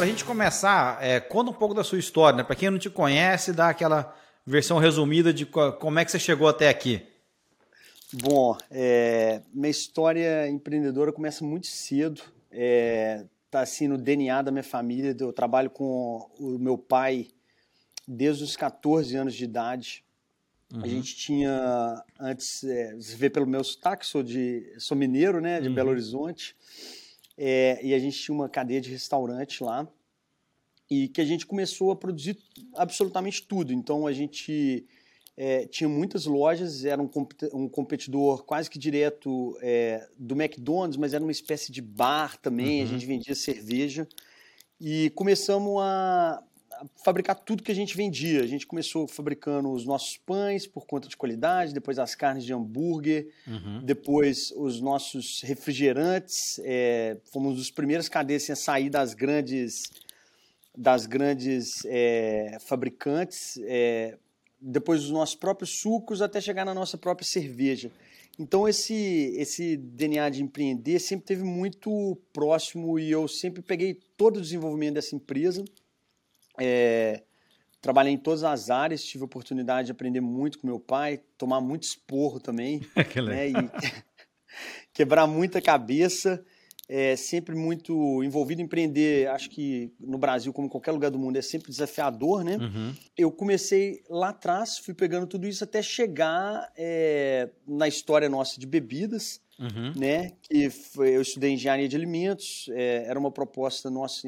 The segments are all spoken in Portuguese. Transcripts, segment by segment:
para a gente começar, é, conta um pouco da sua história, né? Para quem não te conhece, dá aquela versão resumida de como é que você chegou até aqui. Bom, é, minha história empreendedora começa muito cedo. É, tá assim no DNA da minha família. Eu trabalho com o meu pai desde os 14 anos de idade. Uhum. A gente tinha antes, é, você vê pelo meu sotaque, sou de sou mineiro, né, de uhum. Belo Horizonte. É, e a gente tinha uma cadeia de restaurante lá e que a gente começou a produzir absolutamente tudo. Então a gente é, tinha muitas lojas, era um, um competidor quase que direto é, do McDonald's, mas era uma espécie de bar também, uhum. a gente vendia cerveja. E começamos a, a, fabricar tudo que a gente vendia. A gente começou fabricando os nossos pães por conta de qualidade, depois as carnes de hambúrguer, uhum. depois os nossos refrigerantes. É, fomos os primeiros cadeias a sair das grandes das grandes é, fabricantes, é, depois dos nossos próprios sucos, até chegar na nossa própria cerveja. Então esse esse DNA de empreender sempre teve muito próximo e eu sempre peguei todo o desenvolvimento dessa empresa. É, trabalhei em todas as áreas, tive a oportunidade de aprender muito com meu pai, tomar muito esporro também, né, e quebrar muita cabeça é sempre muito envolvido em empreender. Acho que no Brasil, como em qualquer lugar do mundo, é sempre desafiador, né? Uhum. Eu comecei lá atrás, fui pegando tudo isso até chegar é, na história nossa de bebidas, uhum. né? Que foi, eu estudei engenharia de alimentos, é, era uma proposta nossa.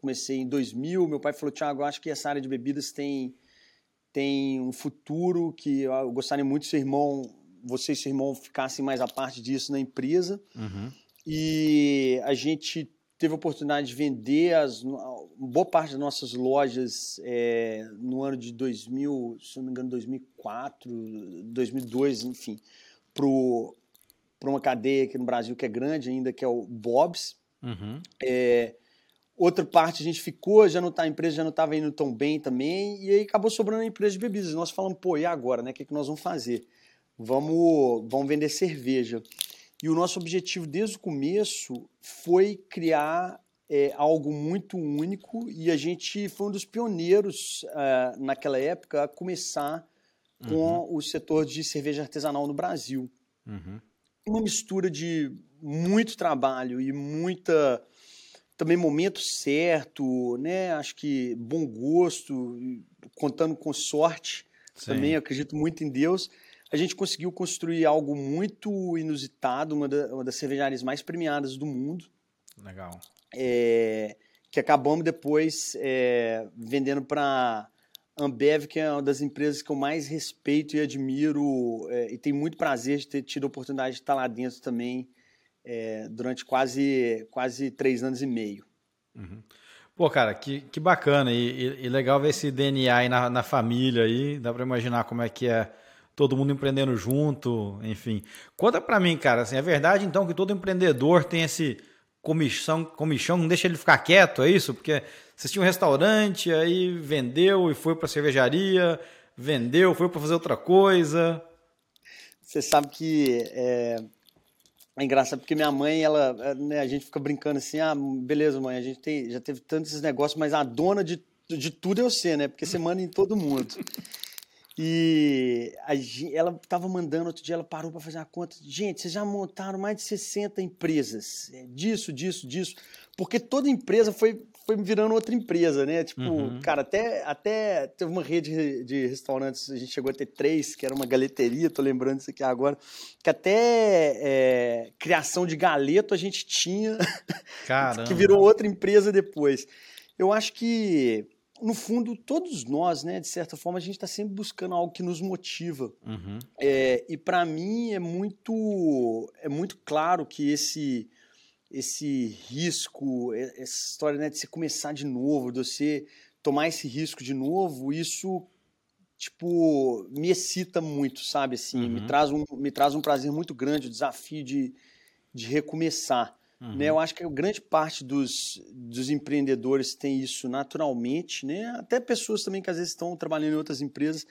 Comecei em 2000. Meu pai falou: Tiago, acho que essa área de bebidas tem tem um futuro que eu gostaria muito que seu irmão, você e seu irmão ficassem mais a parte disso na empresa. Uhum. E a gente teve a oportunidade de vender as, boa parte das nossas lojas é, no ano de 2000, se não me engano, 2004, 2002, enfim, para uma cadeia aqui no Brasil que é grande ainda, que é o Bob's. Uhum. É, outra parte a gente ficou, já não tá, a empresa já não estava indo tão bem também, e aí acabou sobrando a empresa de bebidas. Nós falamos, pô, e agora, né? O que, é que nós vamos fazer? Vamos, vamos vender cerveja. E o nosso objetivo desde o começo foi criar é, algo muito único e a gente foi um dos pioneiros uh, naquela época a começar com uhum. o setor de cerveja artesanal no Brasil. Uhum. Uma mistura de muito trabalho e muita também momento certo, né? Acho que bom gosto, contando com sorte. Sim. Também acredito muito em Deus a gente conseguiu construir algo muito inusitado, uma, da, uma das cervejarias mais premiadas do mundo. Legal. É, que acabamos depois é, vendendo para Ambev, que é uma das empresas que eu mais respeito e admiro, é, e tenho muito prazer de ter tido a oportunidade de estar lá dentro também é, durante quase, quase três anos e meio. Uhum. Pô, cara, que, que bacana e, e, e, legal ver esse DNA aí na, na família aí, dá para imaginar como é que é todo mundo empreendendo junto, enfim. Conta para mim, cara, assim, é verdade então que todo empreendedor tem esse comissão, comissão, não deixa ele ficar quieto, é isso? Porque você tinha um restaurante, aí vendeu e foi para cervejaria, vendeu, foi para fazer outra coisa. Você sabe que é, é engraçado porque minha mãe, ela, né, a gente fica brincando assim, ah, beleza, mãe, a gente tem, já teve tantos negócios, mas a dona de, de tudo é você, né? Porque você manda em todo mundo. E a, ela estava mandando, outro dia ela parou para fazer a conta. Gente, vocês já montaram mais de 60 empresas. É, disso, disso, disso. Porque toda empresa foi, foi virando outra empresa, né? Tipo, uhum. cara, até, até teve uma rede de restaurantes, a gente chegou a ter três, que era uma galeteria, tô lembrando isso aqui agora, que até é, criação de galeto a gente tinha, que virou outra empresa depois. Eu acho que no fundo, todos nós, né, de certa forma, a gente está sempre buscando algo que nos motiva. Uhum. É, e para mim é muito, é muito claro que esse, esse risco, essa história né, de você começar de novo, de você tomar esse risco de novo, isso tipo me excita muito, sabe? Assim, uhum. me traz um, me traz um prazer muito grande, o desafio de, de recomeçar. Uhum. Né? Eu acho que grande parte dos, dos empreendedores tem isso naturalmente, né? até pessoas também que às vezes estão trabalhando em outras empresas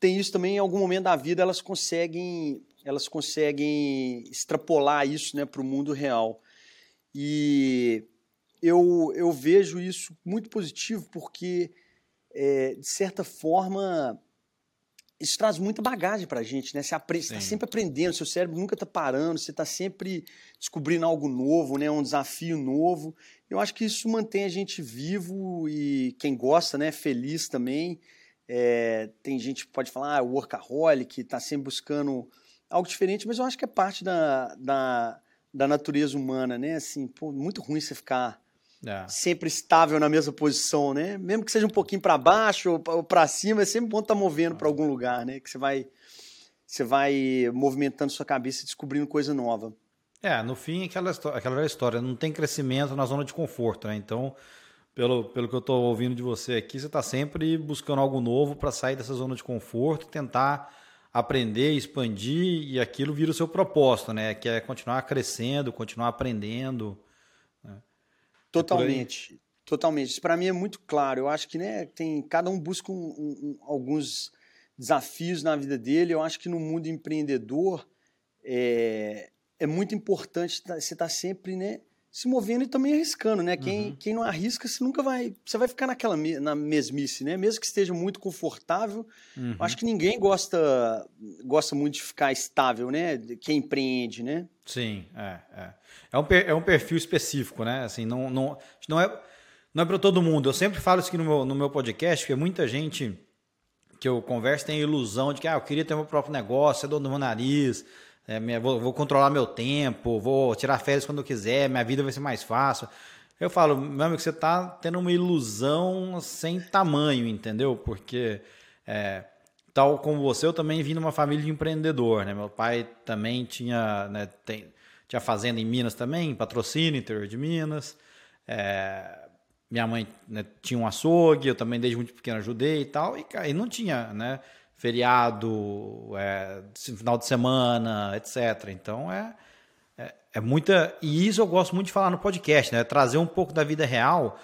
tem isso também em algum momento da vida elas conseguem elas conseguem extrapolar isso né, para o mundo real. E eu, eu vejo isso muito positivo porque, é, de certa forma, isso traz muita bagagem para a gente, né? Você está sempre aprendendo, seu cérebro nunca está parando, você está sempre descobrindo algo novo, né? Um desafio novo. Eu acho que isso mantém a gente vivo e quem gosta, né? Feliz também. É, tem gente que pode falar, ah, workaholic, está sempre buscando algo diferente, mas eu acho que é parte da, da, da natureza humana, né? Assim, pô, muito ruim você ficar é. sempre estável na mesma posição, né? Mesmo que seja um pouquinho para baixo ou para cima, é sempre bom estar tá movendo para algum lugar, né? Que você vai você vai movimentando sua cabeça e descobrindo coisa nova. É, no fim, aquela, aquela história, não tem crescimento na zona de conforto, né? Então, pelo, pelo que eu estou ouvindo de você aqui, você está sempre buscando algo novo para sair dessa zona de conforto, tentar aprender, expandir, e aquilo vira o seu propósito, né? Que é continuar crescendo, continuar aprendendo. Totalmente. Totalmente. Isso para mim é muito claro. Eu acho que né, tem, cada um busca um, um, alguns desafios na vida dele. Eu acho que no mundo empreendedor é, é muito importante tá, você estar tá sempre né, se movendo e também arriscando, né? Quem, uhum. quem não arrisca, você nunca vai. Você vai ficar naquela na mesmice, né? Mesmo que esteja muito confortável. Uhum. Acho que ninguém gosta gosta muito de ficar estável, né? Quem empreende, né? Sim, é. É, é, um, é um perfil específico, né? Assim, não, não, não é, não é para todo mundo. Eu sempre falo isso aqui no meu, no meu podcast, porque muita gente que eu converso tem a ilusão de que ah, eu queria ter meu próprio negócio, ser dono do meu nariz é, minha, vou, vou, controlar meu tempo, vou tirar férias quando eu quiser, minha vida vai ser mais fácil. Eu falo, meu amigo, você está tendo uma ilusão sem tamanho, entendeu? Porque, é, tal como você, eu também vim de uma família de empreendedor, né? Meu pai também tinha, né, tem, tinha fazenda em Minas também, patrocínio, interior de Minas. É, minha mãe né, tinha um açougue, eu também desde muito pequeno ajudei e tal, e, e não tinha, né? Feriado, é, final de semana, etc. Então é, é, é, muita. E isso eu gosto muito de falar no podcast, né? Trazer um pouco da vida real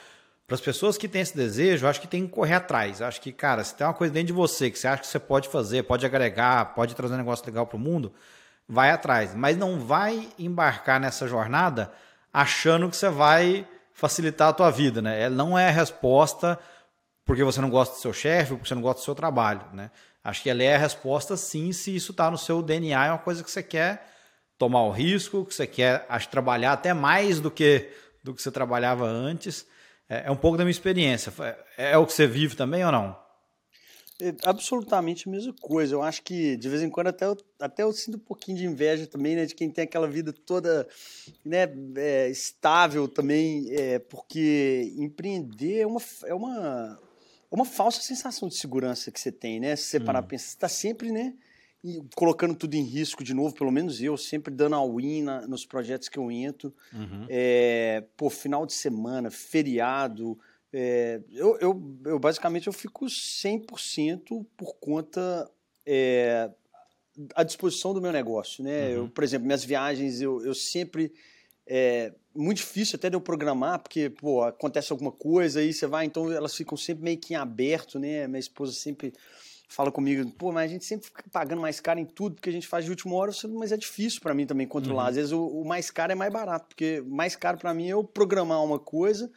para as pessoas que têm esse desejo. Acho que tem que correr atrás. Acho que, cara, se tem uma coisa dentro de você que você acha que você pode fazer, pode agregar, pode trazer um negócio legal para o mundo, vai atrás. Mas não vai embarcar nessa jornada achando que você vai facilitar a tua vida, né? Ela não é a resposta porque você não gosta do seu chefe, porque você não gosta do seu trabalho, né? Acho que ela é a resposta sim, se isso está no seu DNA, é uma coisa que você quer tomar o risco, que você quer acho, trabalhar até mais do que, do que você trabalhava antes. É, é um pouco da minha experiência. É, é, o que você vive também ou não? É absolutamente a mesma coisa. Eu acho que de vez em quando até eu, até eu sinto um pouquinho de inveja também, né, de quem tem aquela vida toda né, é, estável também, é, porque empreender é uma, é uma uma falsa sensação de segurança que você tem, né? Se você parar hum. pensar, você está sempre, né? colocando tudo em risco de novo, pelo menos eu, sempre dando all-in nos projetos que eu entro. Uhum. É, pô, final de semana, feriado. É, eu, eu, eu, basicamente eu fico 100% por conta é, à disposição do meu negócio, né? Uhum. Eu, por exemplo, minhas viagens, eu, eu sempre é muito difícil até de eu programar, porque, pô, acontece alguma coisa aí você vai, então elas ficam sempre meio que em aberto, né? Minha esposa sempre fala comigo, pô, mas a gente sempre fica pagando mais caro em tudo, porque a gente faz de última hora, mas é difícil para mim também controlar. Uhum. Às vezes o, o, mais caro é mais barato, porque mais caro para mim é eu programar uma coisa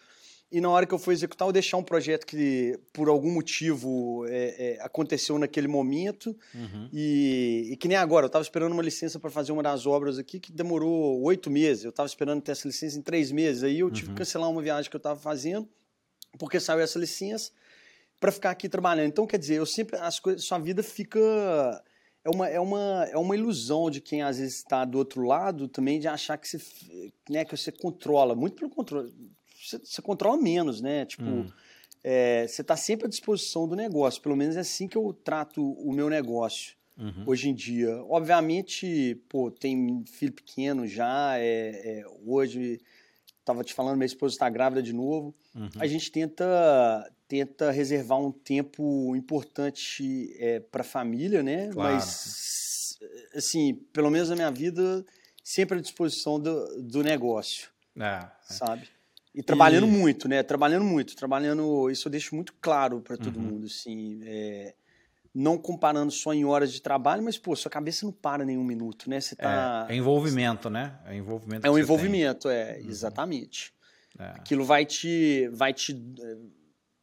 e na hora que eu for executar, eu deixar um projeto que por algum motivo é, é, aconteceu naquele momento uhum. e, e, que nem agora, eu estava esperando uma licença para fazer uma das obras aqui que demorou oito meses, eu estava esperando ter essa licença em três meses, aí eu tive uhum. que cancelar uma viagem que eu estava fazendo porque saiu essa licença para ficar aqui trabalhando. Então, quer dizer, eu sempre as coisas, sua vida fica é uma, é uma, é uma ilusão de quem às vezes está do outro lado também de achar que você, né, que você controla, muito pelo controle você, você controla menos, né? Tipo, hum. é, você está sempre à disposição do negócio. Pelo menos é assim que eu trato o meu negócio uhum. hoje em dia. Obviamente, pô, tem filho pequeno já. É, é, hoje, estava te falando, minha esposa está grávida de novo. Uhum. A gente tenta tenta reservar um tempo importante é, para a família, né? Claro. Mas, assim, pelo menos na minha vida, sempre à disposição do, do negócio. É, é. sabe? E trabalhando e... muito, né? Trabalhando muito, trabalhando. Isso eu deixo muito claro para todo uhum. mundo, assim. É, não comparando só em horas de trabalho, mas, pô, sua cabeça não para nenhum minuto, né? Você tá. É, é envolvimento, né? É envolvimento. É um envolvimento, tem. é, uhum. exatamente. É. Aquilo vai te, vai te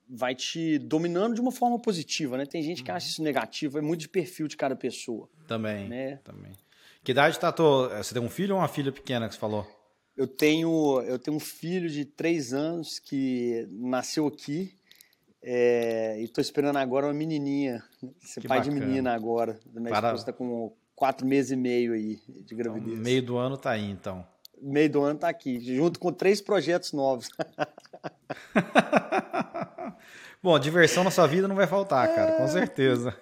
vai te dominando de uma forma positiva, né? Tem gente que acha uhum. isso negativo, é muito de perfil de cada pessoa. Também, né? também. Que idade tá tô, você tem um filho ou uma filha pequena que você falou? Eu tenho, eu tenho um filho de três anos que nasceu aqui é, e estou esperando agora uma menininha, ser que pai bacana. de menina agora. Minha Para... esposa está com quatro meses e meio aí de gravidez. Então, meio do ano tá aí, então. Meio do ano tá aqui, junto com três projetos novos. Bom, diversão na sua vida não vai faltar, cara, com certeza.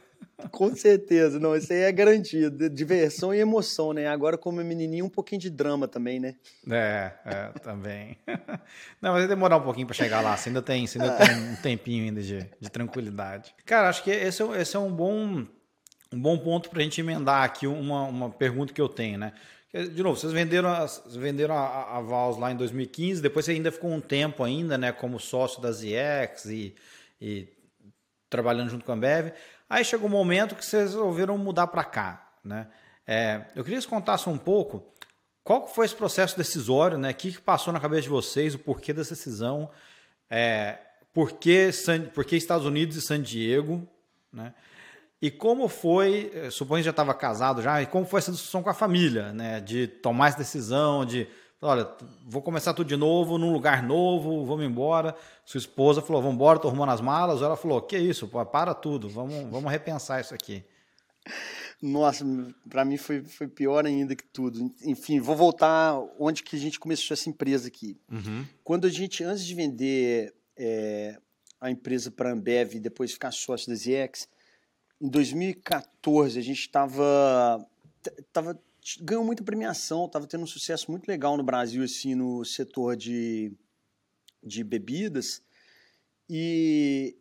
Com certeza, não, isso aí é garantido. Diversão e emoção, né? Agora, como é menininho, um pouquinho de drama também, né? É, é, também. Não, mas vai demorar um pouquinho para chegar lá. Você ainda tem, você ainda tem um tempinho ainda de, de tranquilidade. Cara, acho que esse é, esse é um bom, um bom ponto para a gente emendar aqui uma, uma pergunta que eu tenho, né? De novo, vocês venderam, venderam a, a Vals lá em 2015, depois você ainda ficou um tempo ainda, né, como sócio da ZX e, e trabalhando junto com a Ambev. Aí chegou um momento que vocês resolveram mudar para cá, né? É, eu queria que você contasse um pouco qual foi esse processo decisório, né? O que, que passou na cabeça de vocês, o porquê dessa decisão, é, por, que San, por que Estados Unidos e San Diego, né? E como foi, eh, suponho que já estava casado já, e como foi essa discussão com a família, né? De tomar essa decisão, de olha, vou começar tudo de novo, num lugar novo, vamos embora. Sua esposa falou, vamos embora, tô arrumando as malas. Ela falou, que isso, pô, para tudo, vamos, vamos repensar isso aqui. Nossa, para mim foi, foi pior ainda que tudo. Enfim, vou voltar onde que a gente começou essa empresa aqui. Uhum. Quando a gente, antes de vender é, a empresa para a Ambev e depois ficar sócio da ZX, em 2014 a gente estava tava ganhou muita premiação, estava tendo um sucesso muito legal no Brasil, assim, no setor de, de bebidas. E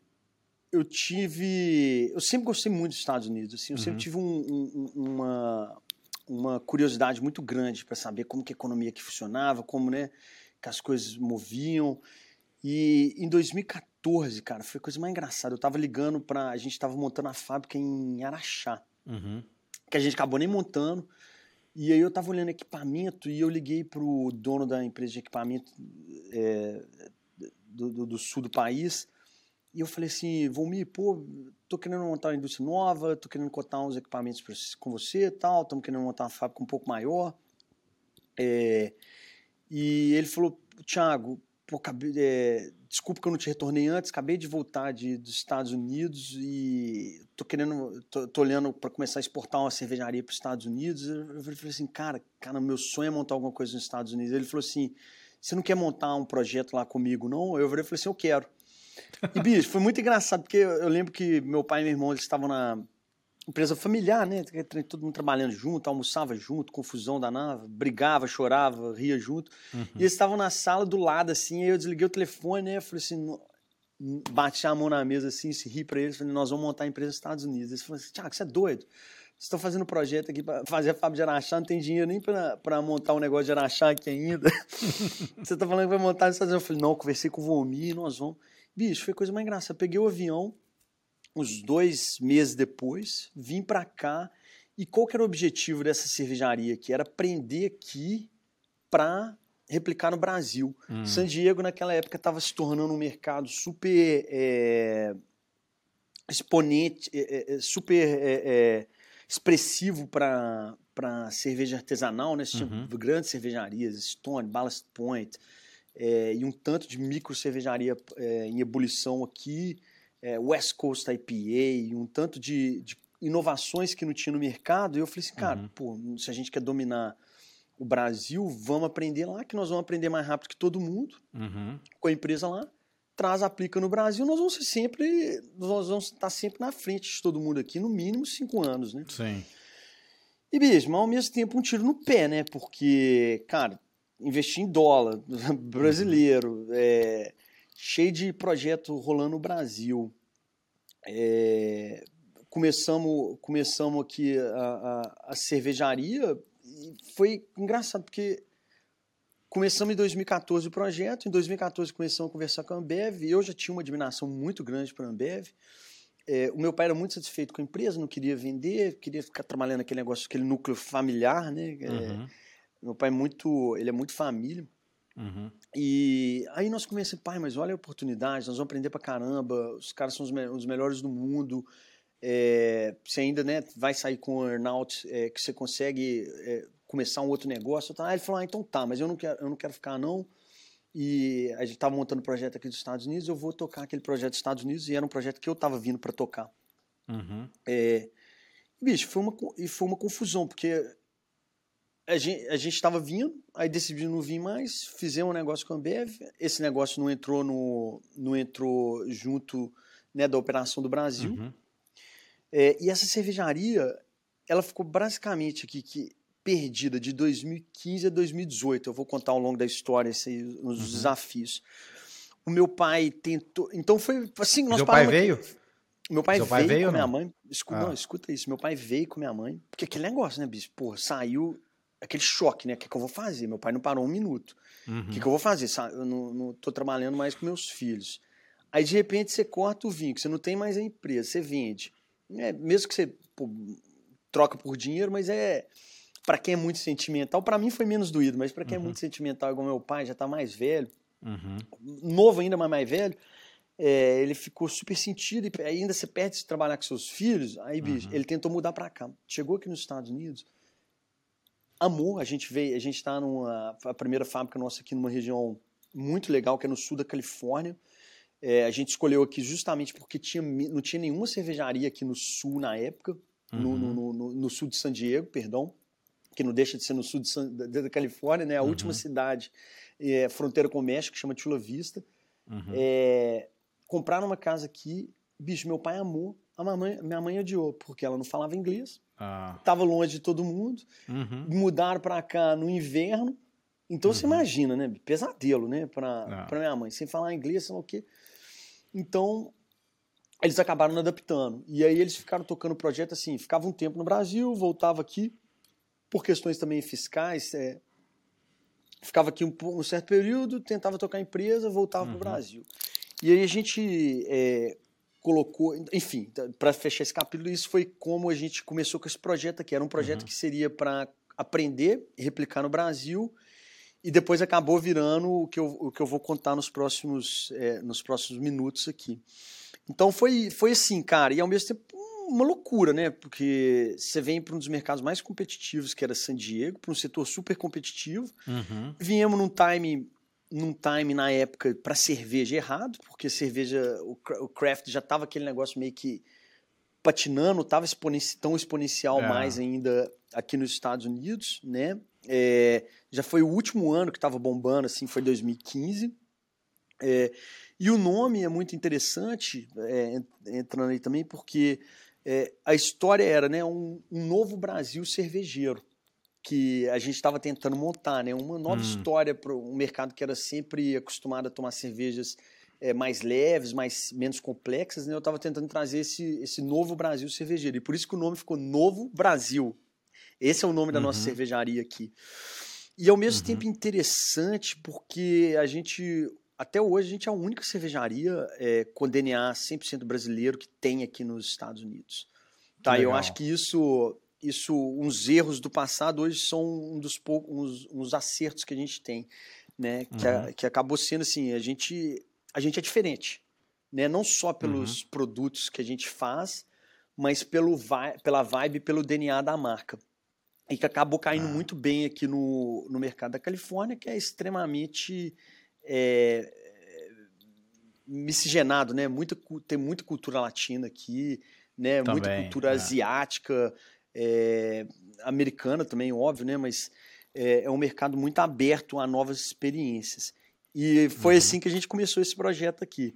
eu tive. Eu sempre gostei muito dos Estados Unidos, assim, eu uhum. sempre tive um, um, uma, uma curiosidade muito grande para saber como que a economia aqui funcionava, como né, que as coisas moviam. E em 2014, cara, foi a coisa mais engraçada. Eu estava ligando para. A gente estava montando a fábrica em Araxá, uhum. que a gente acabou nem montando. E aí eu tava olhando equipamento e eu liguei pro dono da empresa de equipamento é, do, do, do, sul do país e eu falei assim, Volmir, pô, tô querendo montar uma indústria nova, tô querendo cotar uns equipamentos pra, com você tal, estamos querendo montar uma fábrica um pouco maior. É, e ele falou, Thiago, pô, é, desculpa que eu não te retornei antes, acabei de voltar de, dos Estados Unidos e tô querendo, tô, tô olhando para começar a exportar uma cervejaria para os Estados Unidos. Eu falei assim, cara, cara, meu sonho é montar alguma coisa nos Estados Unidos. Ele falou assim, você não quer montar um projeto lá comigo, não? Eu falei assim, eu quero. E, bicho, foi muito engraçado, porque eu lembro que meu pai e meu irmão, eles estavam na, empresa familiar, né? Todo mundo trabalhando junto, almoçava junto, confusão danada, brigava, chorava, ria junto. Uhum. E eles estavam na sala do lado, assim, aí eu desliguei o telefone, né? Eu falei assim, bati a mão na mesa assim, se ri para eles, falei, nós vamos montar a empresa nos Estados Unidos. Eles falaram assim, Tiago, você é doido? Vocês estão fazendo um projeto aqui para fazer a fábrica de Araxá, não tem dinheiro nem para montar um negócio de Araxá aqui ainda. você está falando que vai montar nos Estados Unidos. Eu falei, não, conversei com o Volmir, nós vamos. Bicho, foi coisa mais engraçada. Peguei o avião, uns dois meses depois, vim para cá. E qual que era o objetivo dessa cervejaria aqui? Era aprender aqui para replicar no Brasil. Hum. San Diego, naquela época, estava se tornando um mercado super é, exponente, é, é, super é, é, expressivo para cerveja artesanal, né? Você uhum. tinha grandes cervejarias, Stone, Ballast Point, é, e um tanto de micro cervejaria em ebulição aqui é, West Coast IPA, um tanto de, de, inovações que não tinha no mercado. E eu falei assim, cara, uhum. pô, se a gente quer dominar o Brasil, vamos aprender lá, que nós vamos aprender mais rápido que todo mundo, uhum. com a empresa lá, traz, aplica no Brasil, nós vamos ser sempre, nós vamos estar sempre na frente de todo mundo aqui, no mínimo cinco anos, né? Sim. E mesmo, ao mesmo tempo, um tiro no pé, né? Porque, cara, investir em dólar brasileiro, é, cheio de projeto rolando no Brasil. É, começamos, começamos aqui a, a, a, cervejaria e foi engraçado porque começamos em 2014 o projeto, em 2014 começamos a conversar com a Ambev, eu já tinha uma admiração muito grande para a Ambev. É, o meu pai era muito satisfeito com a empresa, não queria vender, queria ficar trabalhando aquele negócio, aquele núcleo familiar, né? É, uhum. Meu pai é muito, ele é muito família. Uhum. E aí nós começamos, pai, mas olha a oportunidade, nós vamos aprender pra caramba, os caras são os, me os melhores do mundo. É, você ainda né, vai sair com um earnout é, que você consegue é, começar um outro negócio. Tá? Aí ele falou, ah, então tá, mas eu não quero, eu não quero ficar não. E a gente estava montando um projeto aqui dos Estados Unidos, eu vou tocar aquele projeto dos Estados Unidos e era um projeto que eu estava vindo para tocar. Uhum. É, bicho, foi uma, e foi uma confusão, porque a gente estava vindo, aí decidiu não vir mais, fizemos um negócio com a Ambev, esse negócio não entrou no não entrou junto né, da operação do Brasil. Uhum. É, e essa cervejaria, ela ficou basicamente aqui que perdida de 2015 a 2018. Eu vou contar ao longo da história esses, os uhum. desafios. O meu pai tentou. Então foi assim. Nós Seu pai veio? Meu pai, pai veio, veio com minha mãe. Escuta, ah. Não, escuta isso. Meu pai veio com minha mãe. Porque aquele negócio, né, bicho? Saiu aquele choque, né? O que, que eu vou fazer? Meu pai não parou um minuto. O uhum. que, que eu vou fazer? Eu não, não tô trabalhando mais com meus filhos. Aí, de repente, você corta o vinho, que você não tem mais a empresa, você vende. É, mesmo que você pô, troca por dinheiro, mas é para quem é muito sentimental, para mim foi menos doído, mas para quem é uhum. é muito sentimental, igual meu pai, já tá mais velho, uhum. novo ainda, mas mais velho, é, ele ficou super sentido e ainda você perde de trabalhar com seus filhos, aí, bicho, uhum. ele tentou mudar para cá. Chegou aqui nos Estados Unidos, amou, a gente veio, a gente está numa, a primeira fábrica nossa aqui numa região muito legal, que é no sul da Califórnia, é, a gente escolheu aqui justamente porque tinha, não tinha nenhuma cervejaria aqui no sul na época, no, no, uhum. no, no sul de San Diego, perdão, que não deixa de ser no sul San, da, da, Califórnia, né? A uhum. última cidade, é, fronteira com o México, que chama Chula Vista. Uhum. É, compraram uma casa aqui, bicho, meu pai amou, a mamãe, minha mãe odiou, porque ela não falava inglês, ah. tava longe de todo mundo, uhum. mudaram para cá no inverno, então você uhum. imagina, né? Pesadelo, né? Para ah. minha mãe, sem falar inglês, sei lá o quê. Então, eles acabaram adaptando. E aí eles ficaram tocando o projeto assim, ficava um tempo no Brasil, voltava aqui, por questões também fiscais, é, ficava aqui um, um, certo período, tentava tocar a empresa, voltava uhum. para o Brasil. E aí a gente é, colocou, enfim, para fechar esse capítulo, isso foi como a gente começou com esse projeto aqui. Era um projeto uhum. que seria para aprender e replicar no Brasil e depois acabou virando o que eu, o que eu vou contar nos próximos, é, nos próximos minutos aqui. Então foi, foi assim, cara, e ao mesmo tempo uma loucura, né? Porque você vem para um dos mercados mais competitivos, que era San Diego, para um setor super competitivo. Uhum. Viemos num time, num time na época para cerveja errado, porque cerveja, o, craft já estava aquele negócio meio que patinando, estava exponenci tão exponencial é. mais ainda aqui nos Estados Unidos, né? É, já foi o último ano que estava bombando, assim, foi 2015. É, e o nome é muito interessante, é, entrando aí também, porque é, a história era né, um, um, novo Brasil cervejeiro que a gente estava tentando montar, né, uma nova hum. história para um mercado que era sempre acostumado a tomar cervejas é, mais leves, mais menos complexas. Né, eu estava tentando trazer esse, esse novo Brasil cervejeiro e por isso que o nome ficou Novo Brasil. Esse é o nome da nossa uhum. cervejaria aqui. E ao mesmo uhum. tempo interessante porque a gente até hoje a gente é a única cervejaria é, com DNA 100% brasileiro que tem aqui nos Estados Unidos. Tá, eu acho que isso, isso, uns erros do passado hoje são um dos poucos, uns, uns acertos que a gente tem, né? Que, uhum. a, que acabou sendo assim, a gente, a gente é diferente, né? Não só pelos uhum. produtos que a gente faz, mas pelo pela vibe, pelo DNA da marca. E que acabou caindo ah. muito bem aqui no, no mercado da Califórnia, que é extremamente é, miscigenado, né? Muita, tem muita cultura latina aqui, né? Também, muita cultura é. asiática, é, americana também, óbvio, né? Mas é, é, um mercado muito aberto a novas experiências. E foi uhum. assim que a gente começou esse projeto aqui.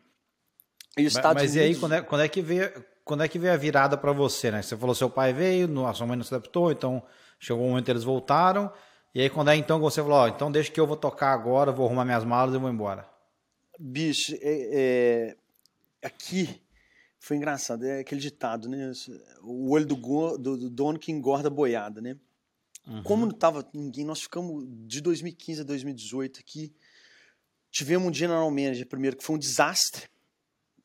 E mas, mas Unidos... e aí, quando é, quando é que veio, quando é que veio a virada para você, né? Você falou seu pai veio, a sua mãe não se adaptou, então chegou um momento eles voltaram. E aí, quando é então você falou, ó, então deixa que eu vou tocar agora, vou arrumar minhas malas e vou embora. Bicho, é, é, aqui foi engraçado, é aquele ditado, né? O olho do, go, do, do dono que engorda boiada, né? Uhum. Como não tava ninguém, nós ficamos de 2015 a 2018 aqui. Tivemos um general manager primeiro que foi um desastre.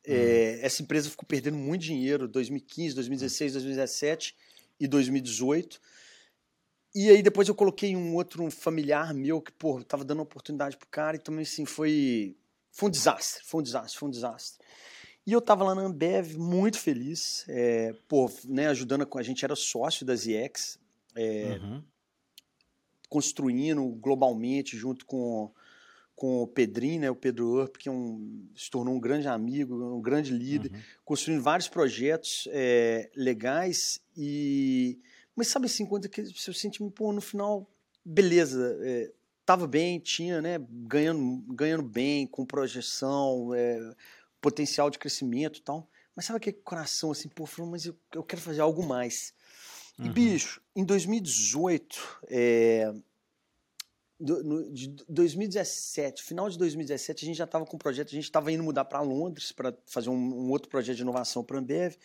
É, uhum. É, essa empresa ficou perdendo muito dinheiro 2015, 2016, 2017 e 2018 e aí depois eu coloquei um outro um familiar meu que, pô, tava dando oportunidade pro cara e também assim foi foi um desastre, foi um desastre, foi um desastre. E eu tava lá na Ambev muito feliz, é, pô, né, ajudando a, a gente era sócio da ZX, é, uhum. construindo globalmente junto com com o Pedrinho, né, o Pedro Urp, que é um, se tornou um grande amigo, um grande líder, uhum. construindo vários projetos é, legais e mas sabe assim, quando você sente, pô, no final, beleza, é, tava bem, tinha, né, ganhando, ganhando bem, com projeção, é, potencial de crescimento e tal, mas sabe aquele coração assim, pô, falou, mas eu, eu quero fazer algo mais. E, uhum. bicho, em 2018, é, do, no, de 2017, final de 2017, a gente já estava com um projeto, a gente estava indo mudar para Londres para fazer um, um, outro projeto de inovação para a Ambev.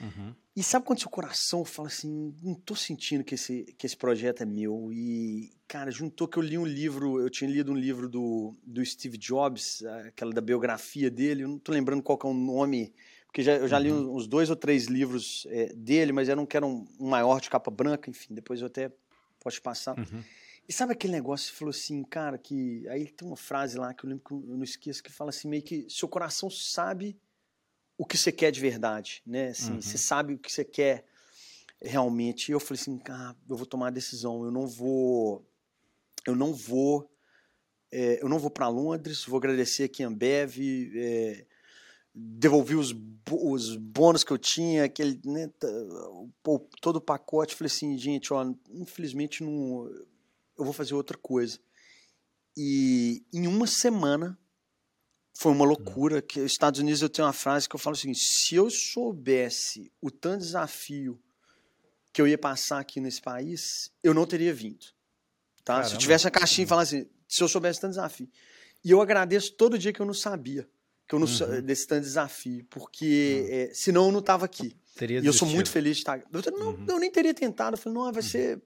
Uhum. E sabe quando seu coração fala assim, não tô sentindo que esse, que esse projeto é meu? E, cara, juntou que eu li um livro, eu tinha lido um livro do, do Steve Jobs, aquela da biografia dele, eu não tô lembrando qual é o nome, porque já, eu já li uhum. uns dois ou três livros é, dele, mas eu não quero um, um, maior de capa branca, enfim, depois eu até posso passar. Uhum. E sabe aquele negócio que falou assim, cara, que. Aí tem uma frase lá que eu lembro que eu não esqueço, que fala assim, meio que seu coração sabe o que você quer de verdade, né? Assim, uhum. Você sabe o que você quer realmente. E eu falei assim, ah, eu vou tomar a decisão, eu não vou, eu não vou, é, eu não vou para Londres, vou agradecer aqui a Ambev, é, devolvi os, os bônus que eu tinha, aquele, né, todo o pacote. Falei assim, gente, ó, infelizmente não, eu vou fazer outra coisa. E em uma semana foi uma loucura. Que os Estados Unidos eu tenho uma frase que eu falo assim: se eu soubesse o tanto desafio que eu ia passar aqui nesse país, eu não teria vindo. Tá? Caramba. Se eu tivesse a caixinha e falasse, se eu soubesse tanto desafio. E eu agradeço todo dia que eu não sabia que eu não uhum. desse tanto desafio, porque uhum. é, senão eu não estava aqui. Teria e eu sou muito feliz de estar. Eu, não, uhum. eu nem teria tentado. Eu falei, não, vai uhum. ser.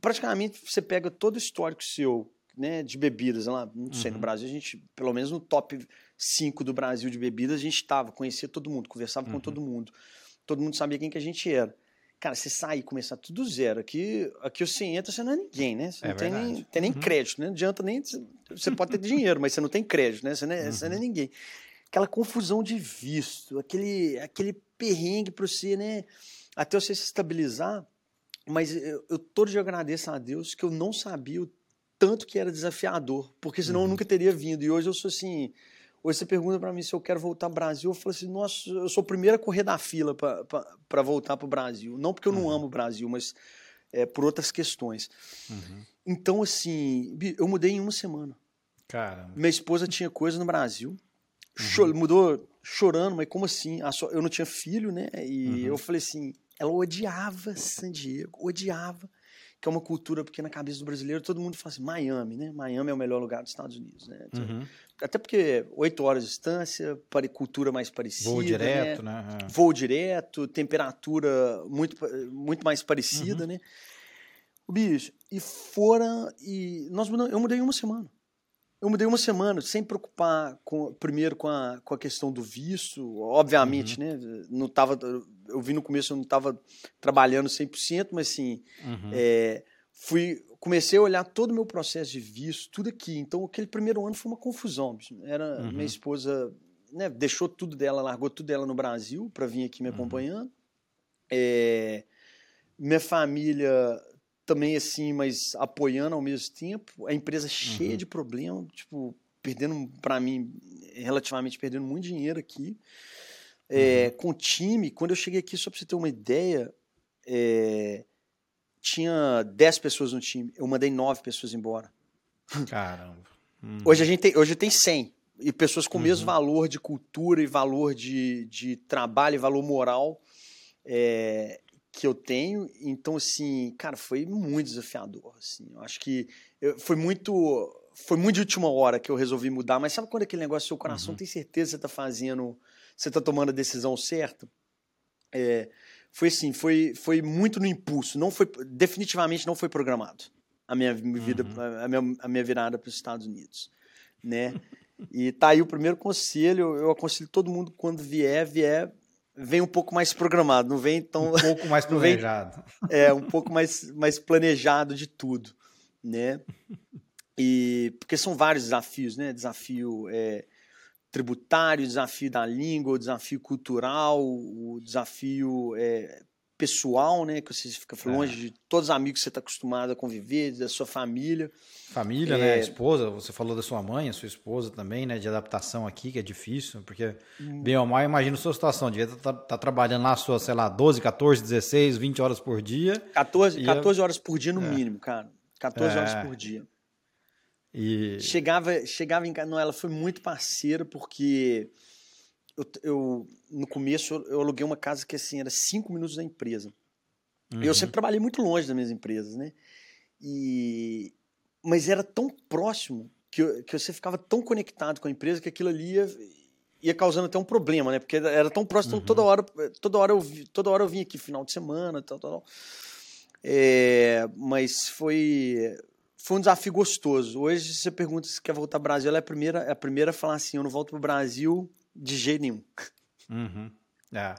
Praticamente você pega todo o histórico seu né, de bebidas. Lá, não sei, uhum. no Brasil, a gente, pelo menos no top 5 do Brasil de bebidas, a gente estava, conhecia todo mundo, conversava uhum. com todo mundo. Todo mundo sabia quem que a gente era. Cara, você sair e começar tudo zero. Aqui, aqui você entra, você não é ninguém, né? Você é não tem nem, tem nem uhum. crédito, né? Não adianta nem. Você pode ter dinheiro, mas você não tem crédito, né? Você não é, uhum. você não é uhum. ninguém. Aquela confusão de visto, aquele, aquele perrengue para você, né? Até você se estabilizar. Mas eu, eu todo dia agradeço a Deus que eu não sabia o tanto que era desafiador, porque senão uhum. eu nunca teria vindo. E hoje eu sou assim. Hoje você pergunta para mim se eu quero voltar ao Brasil. Eu falo assim: nossa, eu sou o primeiro a correr da fila para voltar para o Brasil. Não porque eu não uhum. amo o Brasil, mas é, por outras questões. Uhum. Então, assim, eu mudei em uma semana. Caramba. Minha esposa tinha coisa no Brasil. Uhum. mudou chorando, mas como assim? Eu não tinha filho, né? E uhum. eu falei assim: ela odiava San Diego, odiava que é uma cultura, porque na cabeça do brasileiro todo mundo fala assim, Miami, né? Miami é o melhor lugar dos Estados Unidos, né? Uhum. Até porque oito horas de distância, cultura mais parecida. Voo direto, né? né? É. Voo direto, temperatura muito, muito mais parecida, uhum. né? O bicho, e fora, e nós mudamos, eu mudei uma semana. Eu mudei uma semana, sem preocupar com, primeiro com a, com a questão do visto, obviamente, uhum. né? Não tava, eu vi no começo, eu não estava trabalhando 100%, mas assim, uhum. é, fui, comecei a olhar todo o meu processo de visto, tudo aqui. Então, aquele primeiro ano foi uma confusão. Era uhum. minha esposa, né? Deixou tudo dela, largou tudo dela no Brasil para vir aqui me uhum. acompanhando. É, minha família também assim, mas apoiando ao mesmo tempo. A empresa cheia uhum. de problemas, tipo, perdendo, para mim, relativamente perdendo muito dinheiro aqui. É, uhum. Com o time, quando eu cheguei aqui, só para você ter uma ideia, é, tinha 10 pessoas no time. Eu mandei 9 pessoas embora. Caramba. Uhum. Hoje a gente tem, hoje tem 100. E pessoas com o mesmo uhum. valor de cultura e valor de, de trabalho e valor moral. É, que eu tenho. Então, assim, cara, foi muito desafiador. Assim. Eu acho que eu, foi muito. Foi muito de última hora que eu resolvi mudar, mas sabe quando aquele negócio, seu coração uhum. tem certeza que você está fazendo, você está tomando a decisão certa? É, foi assim, foi, foi muito no impulso, não foi, definitivamente não foi programado a minha vida, uhum. a, minha, a minha virada para os Estados Unidos, né? e tá aí o primeiro conselho, eu aconselho todo mundo quando vier, vier vem um pouco mais programado, não vem tão. Um pouco mais planejado. Vem, é, um pouco mais, mais planejado de tudo, né? E porque são vários desafios, né? Desafio é, tributário, desafio da língua, o desafio cultural, o desafio é, pessoal, né? Que você fica longe é. de todos os amigos que você está acostumado a conviver, da sua família. Família, né? é... né? Esposa, você falou da sua mãe, a sua esposa também, né? De adaptação aqui, que é difícil, porque hum. bem ou mal, imagina a sua situação. Devia estar tá, tá trabalhando lá, sua, sei lá, 12, 14, 16, 20 horas por dia. 14, 14 horas por dia no é. mínimo, cara. 14 horas é. por dia. E... Chegava, chegava em casa. Não, ela foi muito parceira, porque eu, eu, no começo eu aluguei uma casa que assim era cinco minutos da empresa. Uhum. Eu sempre trabalhei muito longe das minhas empresas, né? E mas era tão próximo que, eu, que você ficava tão conectado com a empresa que aquilo ali ia, ia causando até um problema, né? Porque era tão próximo, uhum. toda hora, toda hora eu toda hora eu vinha aqui final de semana, tal, tal. tal. É, mas foi foi um desafio gostoso. Hoje, se você pergunta se quer voltar ao Brasil, ela é a primeira, é a primeira a falar assim: eu não volto para o Brasil de jeito nenhum. Uhum. É.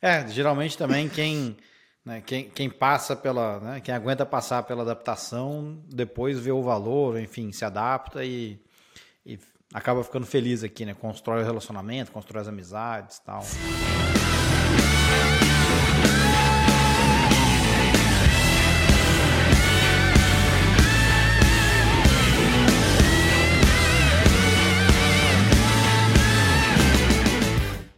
é, geralmente também quem, né, quem, quem passa pela. Né, quem aguenta passar pela adaptação, depois vê o valor, enfim, se adapta e, e acaba ficando feliz aqui, né? Constrói o relacionamento, constrói as amizades e tal.